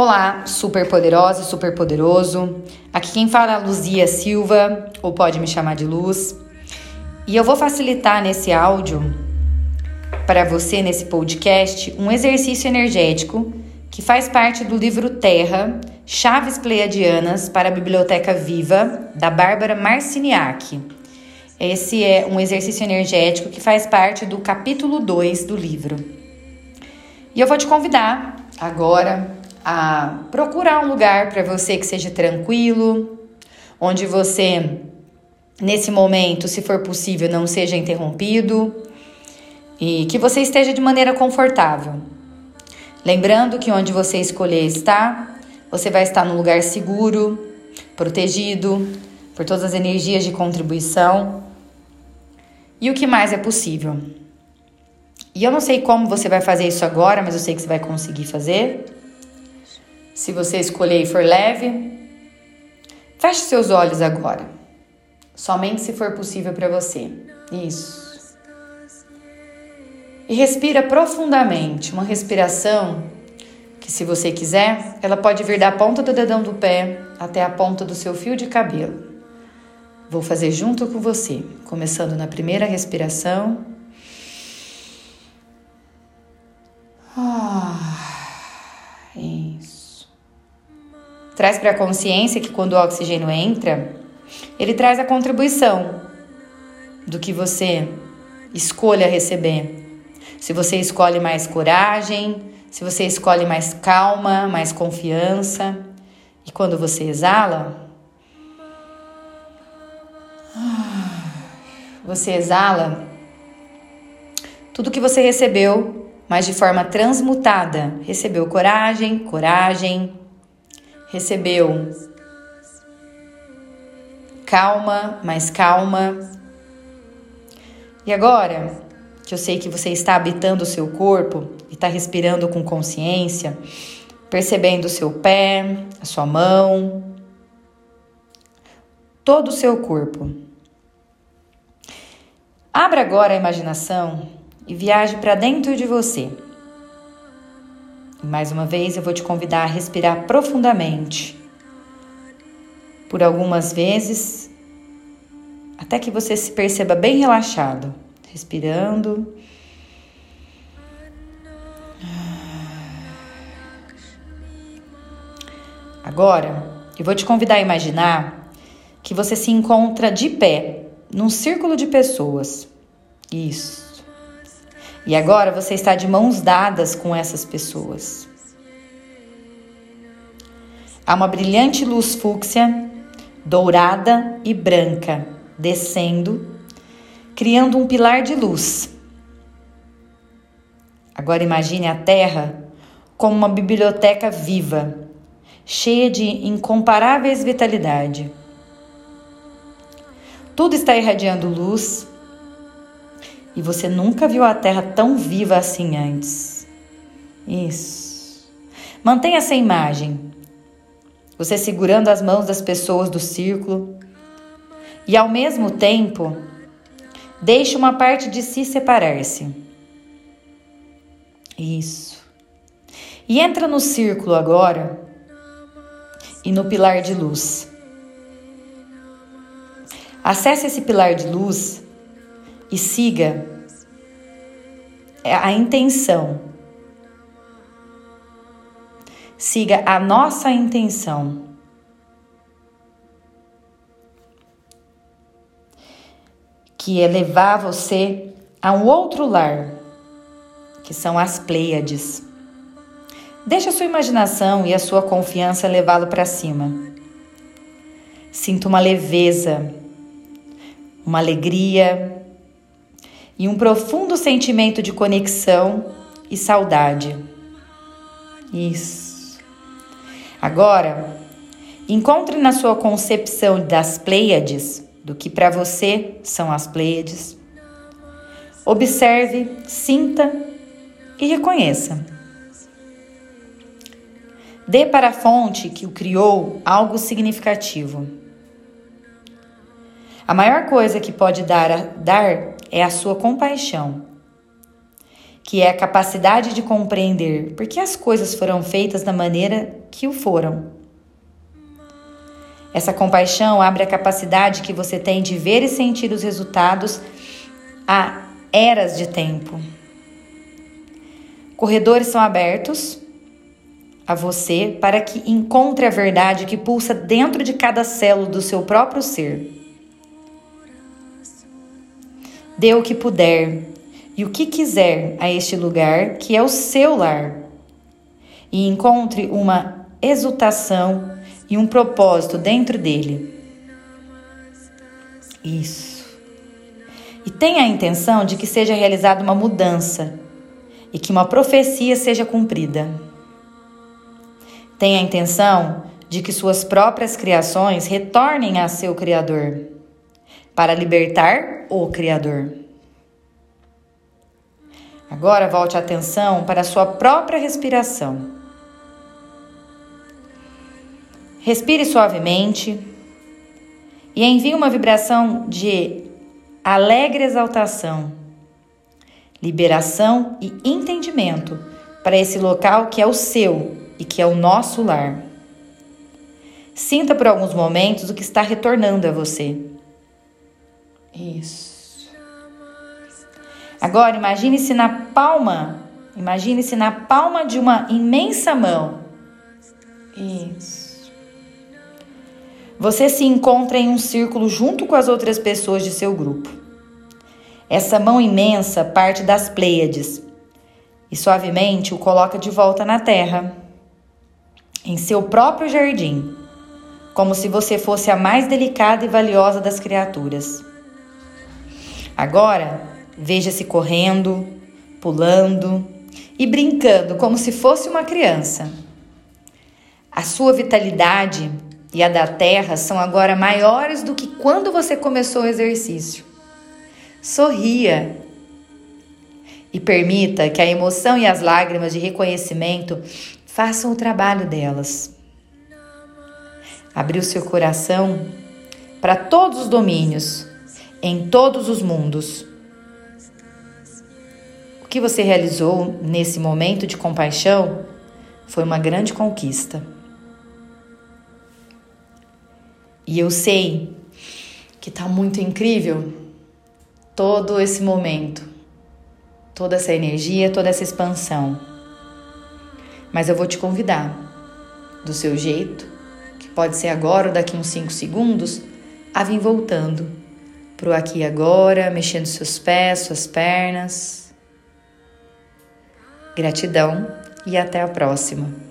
Olá, super poderosa, super poderoso. Aqui quem fala é Luzia Silva, ou pode me chamar de Luz. E eu vou facilitar nesse áudio para você nesse podcast um exercício energético que faz parte do livro Terra, Chaves Pleiadianas para a Biblioteca Viva, da Bárbara Marciniak. Esse é um exercício energético que faz parte do capítulo 2 do livro. E eu vou te convidar agora a procurar um lugar para você que seja tranquilo, onde você, nesse momento, se for possível, não seja interrompido e que você esteja de maneira confortável. Lembrando que onde você escolher estar, você vai estar num lugar seguro, protegido por todas as energias de contribuição e o que mais é possível. E eu não sei como você vai fazer isso agora, mas eu sei que você vai conseguir fazer. Se você escolher e for leve, feche seus olhos agora. Somente se for possível para você. Isso. E respira profundamente, uma respiração que, se você quiser, ela pode vir da ponta do dedão do pé até a ponta do seu fio de cabelo. Vou fazer junto com você, começando na primeira respiração. Traz para a consciência que quando o oxigênio entra, ele traz a contribuição do que você escolha receber. Se você escolhe mais coragem, se você escolhe mais calma, mais confiança. E quando você exala, você exala tudo que você recebeu, mas de forma transmutada. Recebeu coragem, coragem, recebeu calma, mais calma. E agora que eu sei que você está habitando o seu corpo e está respirando com consciência, percebendo o seu pé, a sua mão, todo o seu corpo. Abra agora a imaginação e viaje para dentro de você. Mais uma vez, eu vou te convidar a respirar profundamente. Por algumas vezes, até que você se perceba bem relaxado, respirando. Agora, eu vou te convidar a imaginar que você se encontra de pé num círculo de pessoas. Isso. E agora você está de mãos dadas com essas pessoas. Há uma brilhante luz fúcsia, dourada e branca, descendo, criando um pilar de luz. Agora imagine a Terra como uma biblioteca viva, cheia de incomparáveis vitalidade. Tudo está irradiando luz e você nunca viu a Terra tão viva assim antes. Isso. Mantenha essa imagem. Você segurando as mãos das pessoas do círculo e ao mesmo tempo deixe uma parte de si separar-se. Isso. E entra no círculo agora e no pilar de luz. Acesse esse pilar de luz e siga a intenção. Siga a nossa intenção. Que é levar você a um outro lar, que são as Pleiades. Deixe a sua imaginação e a sua confiança levá-lo para cima. Sinta uma leveza, uma alegria, e um profundo sentimento de conexão e saudade. Isso. Agora, encontre na sua concepção das Pleiades, do que para você são as Pleiades. Observe, sinta e reconheça. Dê para a fonte que o criou algo significativo. A maior coisa que pode dar, dar é a sua compaixão, que é a capacidade de compreender por que as coisas foram feitas da maneira que o foram. Essa compaixão abre a capacidade que você tem de ver e sentir os resultados a eras de tempo. Corredores são abertos a você para que encontre a verdade que pulsa dentro de cada célula do seu próprio ser. Dê o que puder e o que quiser a este lugar que é o seu lar e encontre uma exultação e um propósito dentro dele. Isso. E tenha a intenção de que seja realizada uma mudança e que uma profecia seja cumprida. Tenha a intenção de que suas próprias criações retornem a seu Criador para libertar o Criador. Agora volte a atenção para a sua própria respiração. Respire suavemente e envie uma vibração de alegre exaltação, liberação e entendimento para esse local que é o seu e que é o nosso lar. Sinta por alguns momentos o que está retornando a você. Isso. Agora imagine-se na palma, imagine-se na palma de uma imensa mão. Isso. Você se encontra em um círculo junto com as outras pessoas de seu grupo. Essa mão imensa parte das Pleiades e suavemente o coloca de volta na terra, em seu próprio jardim, como se você fosse a mais delicada e valiosa das criaturas. Agora, veja-se correndo, pulando e brincando como se fosse uma criança. A sua vitalidade e a da terra são agora maiores do que quando você começou o exercício. Sorria e permita que a emoção e as lágrimas de reconhecimento façam o trabalho delas. Abrir o seu coração para todos os domínios, em todos os mundos. O que você realizou nesse momento de compaixão foi uma grande conquista. E eu sei que tá muito incrível todo esse momento, toda essa energia, toda essa expansão. Mas eu vou te convidar, do seu jeito, que pode ser agora ou daqui uns 5 segundos, a vir voltando pro aqui e agora, mexendo seus pés, suas pernas. Gratidão e até a próxima.